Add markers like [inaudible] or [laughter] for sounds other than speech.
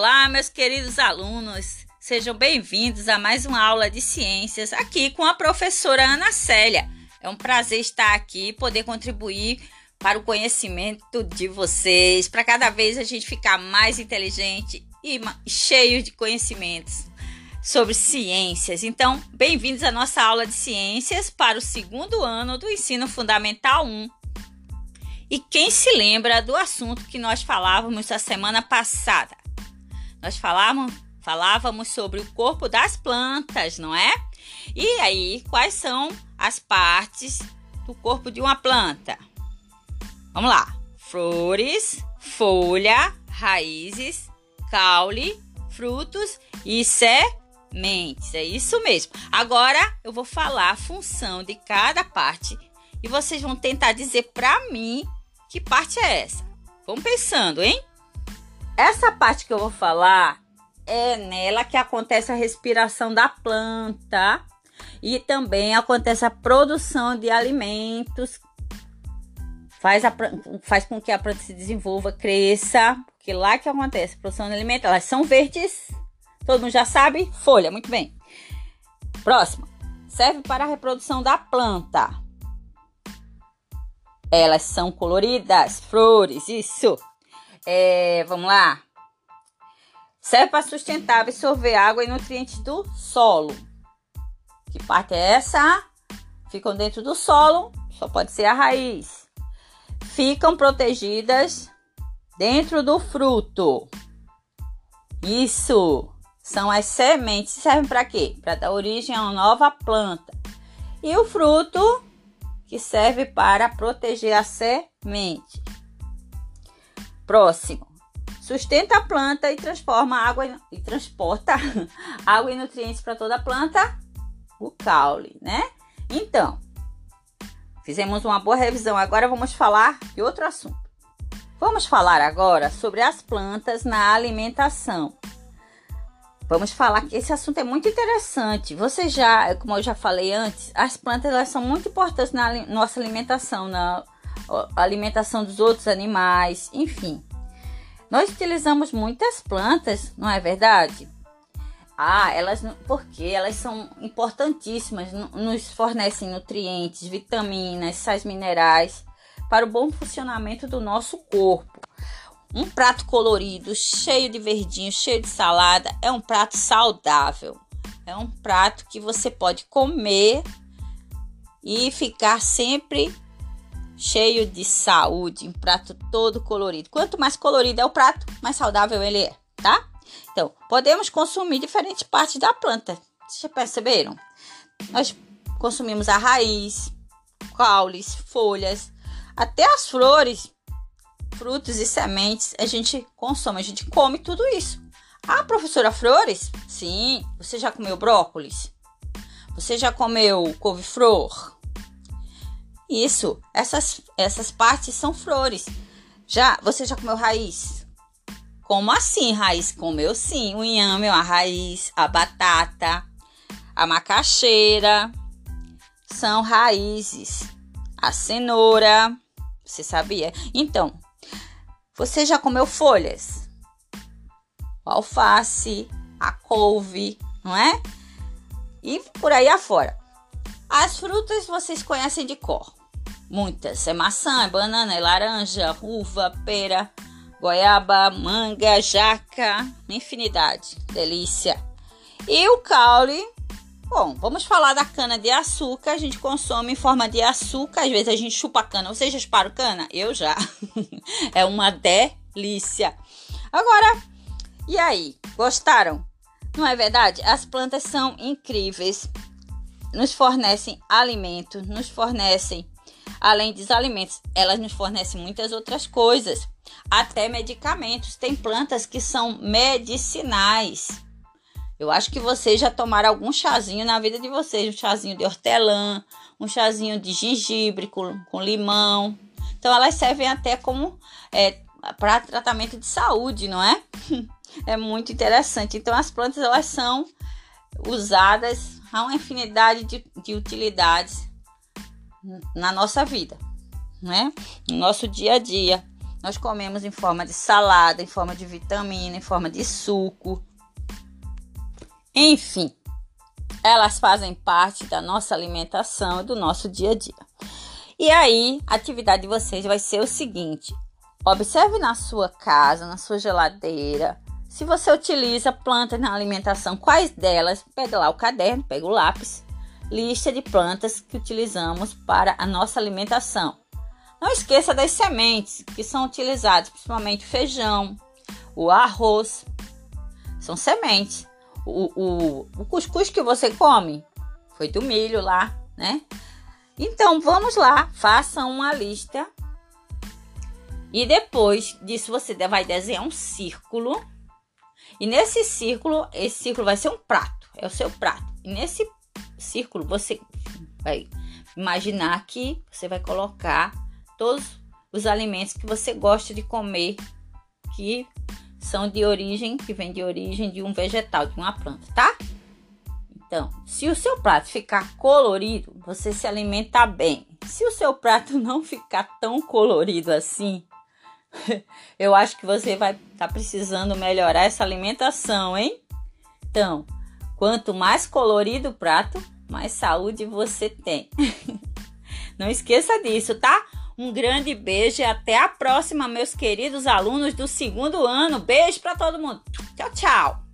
Olá, meus queridos alunos. Sejam bem-vindos a mais uma aula de ciências aqui com a professora Ana Célia. É um prazer estar aqui e poder contribuir para o conhecimento de vocês, para cada vez a gente ficar mais inteligente e cheio de conhecimentos sobre ciências. Então, bem-vindos à nossa aula de ciências para o segundo ano do ensino fundamental 1. E quem se lembra do assunto que nós falávamos a semana passada? Nós falávamos, falávamos sobre o corpo das plantas, não é? E aí, quais são as partes do corpo de uma planta? Vamos lá: flores, folha, raízes, caule, frutos e sementes. É isso mesmo. Agora eu vou falar a função de cada parte e vocês vão tentar dizer para mim que parte é essa. Vamos pensando, hein? Essa parte que eu vou falar é nela que acontece a respiração da planta e também acontece a produção de alimentos. Faz, a, faz com que a planta se desenvolva, cresça, porque lá que acontece a produção de alimentos. Elas são verdes, todo mundo já sabe. Folha, muito bem. Próxima. Serve para a reprodução da planta. Elas são coloridas, flores, isso. É, vamos lá. Serve para sustentar, absorver água e nutrientes do solo. Que parte é essa? Ficam dentro do solo, só pode ser a raiz. Ficam protegidas dentro do fruto. Isso são as sementes. Servem para quê? Para dar origem a uma nova planta. E o fruto que serve para proteger a semente. Próximo. Sustenta a planta e transforma água e transporta [laughs] água e nutrientes para toda a planta, o caule, né? Então, fizemos uma boa revisão. Agora vamos falar de outro assunto. Vamos falar agora sobre as plantas na alimentação. Vamos falar que esse assunto é muito interessante. Você já, como eu já falei antes, as plantas elas são muito importantes na nossa alimentação, na alimentação dos outros animais, enfim. Nós utilizamos muitas plantas, não é verdade? Ah, elas porque elas são importantíssimas, nos fornecem nutrientes, vitaminas, sais minerais para o bom funcionamento do nosso corpo. Um prato colorido, cheio de verdinho, cheio de salada, é um prato saudável. É um prato que você pode comer e ficar sempre cheio de saúde, um prato todo colorido. Quanto mais colorido é o prato, mais saudável ele é, tá? Então, podemos consumir diferentes partes da planta. Vocês já perceberam? Nós consumimos a raiz, caules, folhas, até as flores, frutos e sementes. A gente consome, a gente come tudo isso. Ah, professora Flores? Sim. Você já comeu brócolis? Você já comeu couve-flor? Isso, essas, essas partes são flores. Já, você já comeu raiz? Como assim, raiz? Comeu sim. O inhame uma raiz, a batata, a macaxeira são raízes. A cenoura, você sabia? Então, você já comeu folhas? O alface, a couve, não é? E por aí afora. As frutas vocês conhecem de cor. Muitas. É maçã, é banana, é laranja, uva, pera, goiaba, manga, jaca, infinidade. Delícia. E o caule, bom, vamos falar da cana de açúcar. A gente consome em forma de açúcar. Às vezes a gente chupa cana. Vocês já chuparam cana? Eu já. [laughs] é uma delícia. Agora, e aí? Gostaram? Não é verdade? As plantas são incríveis. Nos fornecem alimento, nos fornecem Além dos alimentos, elas nos fornecem muitas outras coisas, até medicamentos. Tem plantas que são medicinais. Eu acho que vocês já tomaram algum chazinho na vida de vocês, um chazinho de hortelã, um chazinho de gengibre com, com limão. Então elas servem até como é, para tratamento de saúde, não é? [laughs] é muito interessante. Então as plantas elas são usadas a uma infinidade de, de utilidades na nossa vida, né? No nosso dia a dia. nós comemos em forma de salada, em forma de vitamina, em forma de suco. Enfim, elas fazem parte da nossa alimentação e do nosso dia a dia. E aí, a atividade de vocês vai ser o seguinte: observe na sua casa, na sua geladeira, se você utiliza plantas na alimentação, quais delas? Pega lá o caderno, pega o lápis, lista de plantas que utilizamos para a nossa alimentação. Não esqueça das sementes que são utilizadas, principalmente o feijão, o arroz, são sementes. O, o, o cuscuz que você come foi do milho lá, né? Então vamos lá, faça uma lista e depois disso você vai desenhar um círculo. E nesse círculo, esse círculo vai ser um prato, é o seu prato. E nesse círculo você vai imaginar que você vai colocar todos os alimentos que você gosta de comer, que são de origem, que vem de origem de um vegetal, de uma planta, tá? Então, se o seu prato ficar colorido, você se alimenta bem. Se o seu prato [laughs] não ficar tão colorido assim, [laughs] eu acho que você vai estar tá precisando melhorar essa alimentação, hein? Então, quanto mais colorido o prato, mais saúde você tem. [laughs] Não esqueça disso, tá? Um grande beijo e até a próxima, meus queridos alunos do segundo ano. Beijo para todo mundo. Tchau, tchau.